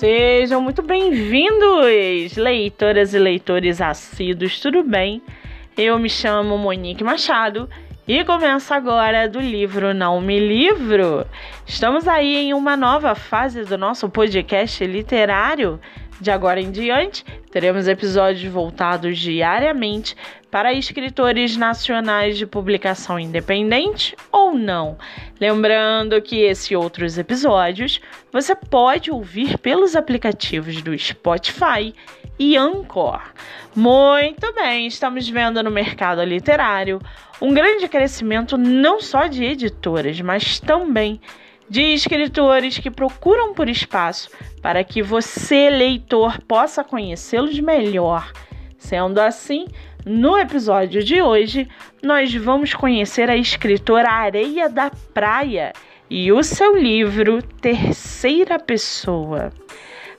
Sejam muito bem-vindos, leitoras e leitores assíduos, tudo bem? Eu me chamo Monique Machado e começo agora do livro Não Me Livro. Estamos aí em uma nova fase do nosso podcast literário. De agora em diante, teremos episódios voltados diariamente para escritores nacionais de publicação independente ou não. Lembrando que esses outros episódios você pode ouvir pelos aplicativos do Spotify e Anchor. Muito bem, estamos vendo no mercado literário um grande crescimento não só de editoras, mas também de escritores que procuram por espaço para que você, leitor, possa conhecê-los melhor. Sendo assim, no episódio de hoje, nós vamos conhecer a escritora Areia da Praia e o seu livro Terceira Pessoa.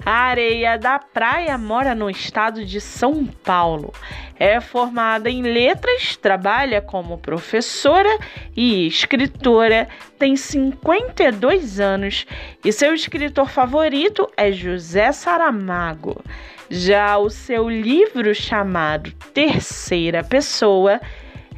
A Areia da Praia mora no estado de São Paulo. É formada em letras, trabalha como professora e escritora, tem 52 anos e seu escritor favorito é José Saramago. Já o seu livro chamado Terceira Pessoa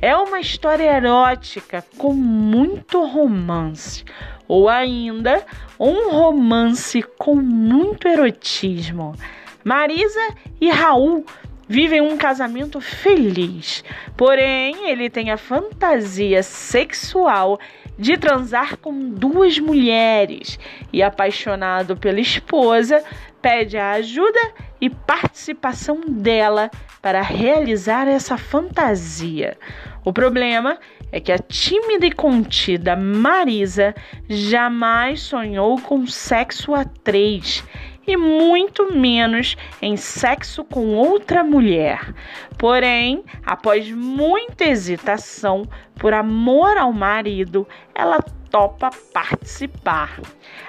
é uma história erótica com muito romance, ou ainda um romance com muito erotismo. Marisa e Raul vivem um casamento feliz, porém ele tem a fantasia sexual de transar com duas mulheres e, apaixonado pela esposa, pede a ajuda e participação dela para realizar essa fantasia. O problema é que a tímida e contida Marisa jamais sonhou com sexo a três e muito menos em sexo com outra mulher. Porém, após muita hesitação, por amor ao marido, ela topa participar.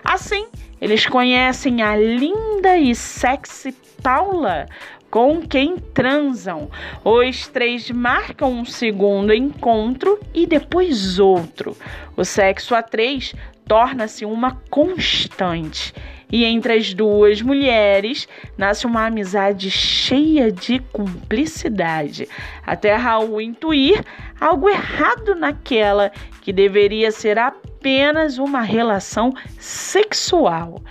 Assim, eles conhecem a linda e sexy Paula, com quem transam. Os três marcam um segundo encontro e depois outro. O sexo a três torna-se uma constante. E entre as duas mulheres nasce uma amizade cheia de cumplicidade, até Raul intuir algo errado naquela que deveria ser apenas uma relação sexual.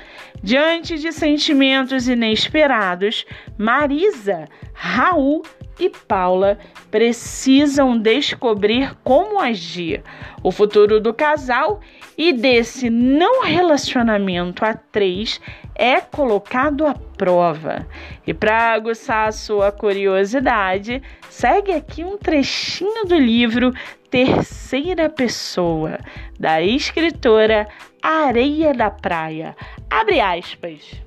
Diante de sentimentos inesperados, Marisa, Raul e Paula precisam descobrir como agir. O futuro do casal e desse não relacionamento a três é colocado à prova. E para aguçar a sua curiosidade, segue aqui um trechinho do livro Terceira Pessoa, da escritora Areia da Praia. Abre aspas.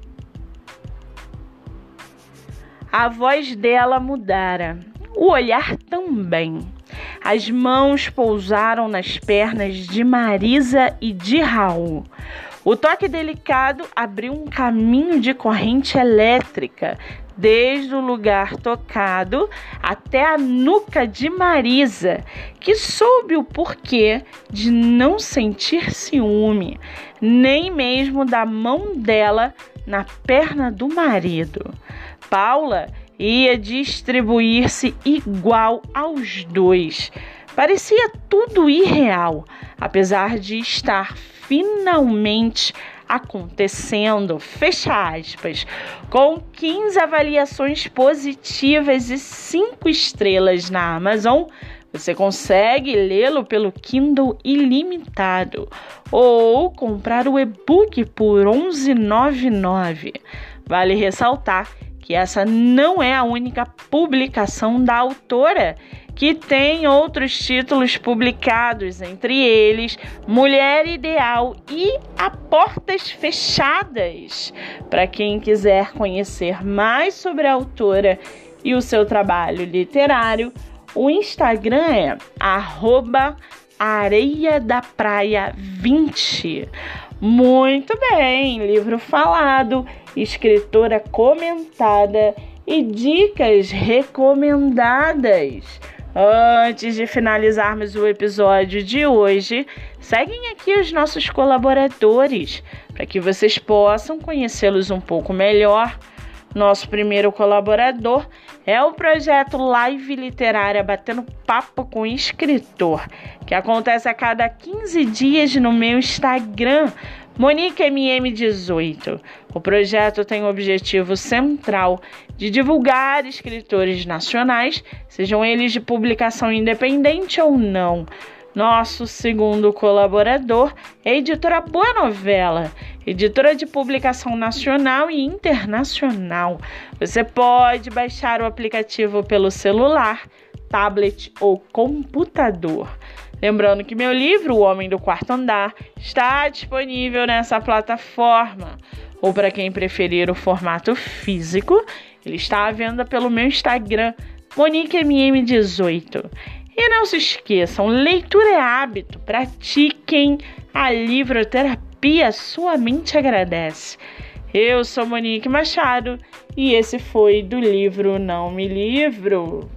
A voz dela mudara, o olhar também. As mãos pousaram nas pernas de Marisa e de Raul. O toque delicado abriu um caminho de corrente elétrica, desde o lugar tocado até a nuca de Marisa, que soube o porquê de não sentir ciúme, nem mesmo da mão dela na perna do marido. Paula ia distribuir-se igual aos dois. Parecia tudo irreal, apesar de estar finalmente acontecendo, fecha aspas, com 15 avaliações positivas e 5 estrelas na Amazon. Você consegue lê-lo pelo Kindle ilimitado ou comprar o e-book por R$ 11,99. Vale ressaltar que essa não é a única publicação da autora que tem outros títulos publicados, entre eles Mulher Ideal e A Portas Fechadas. Para quem quiser conhecer mais sobre a autora e o seu trabalho literário, o Instagram é areia da praia 20. Muito bem, livro falado, escritora comentada e dicas recomendadas. Antes de finalizarmos o episódio de hoje, seguem aqui os nossos colaboradores para que vocês possam conhecê-los um pouco melhor. Nosso primeiro colaborador é o projeto Live Literária Batendo Papo com Escritor, que acontece a cada 15 dias no meu Instagram, MoniqueMM18. O projeto tem o objetivo central de divulgar escritores nacionais, sejam eles de publicação independente ou não. Nosso segundo colaborador é a editora Boa Novela, editora de publicação nacional e internacional. Você pode baixar o aplicativo pelo celular, tablet ou computador. Lembrando que meu livro, O Homem do Quarto Andar, está disponível nessa plataforma. Ou para quem preferir o formato físico, ele está à venda pelo meu Instagram, MoniqueMM18. E não se esqueçam, leitura é hábito. Pratiquem a livroterapia, sua mente agradece. Eu sou Monique Machado e esse foi do livro Não Me Livro.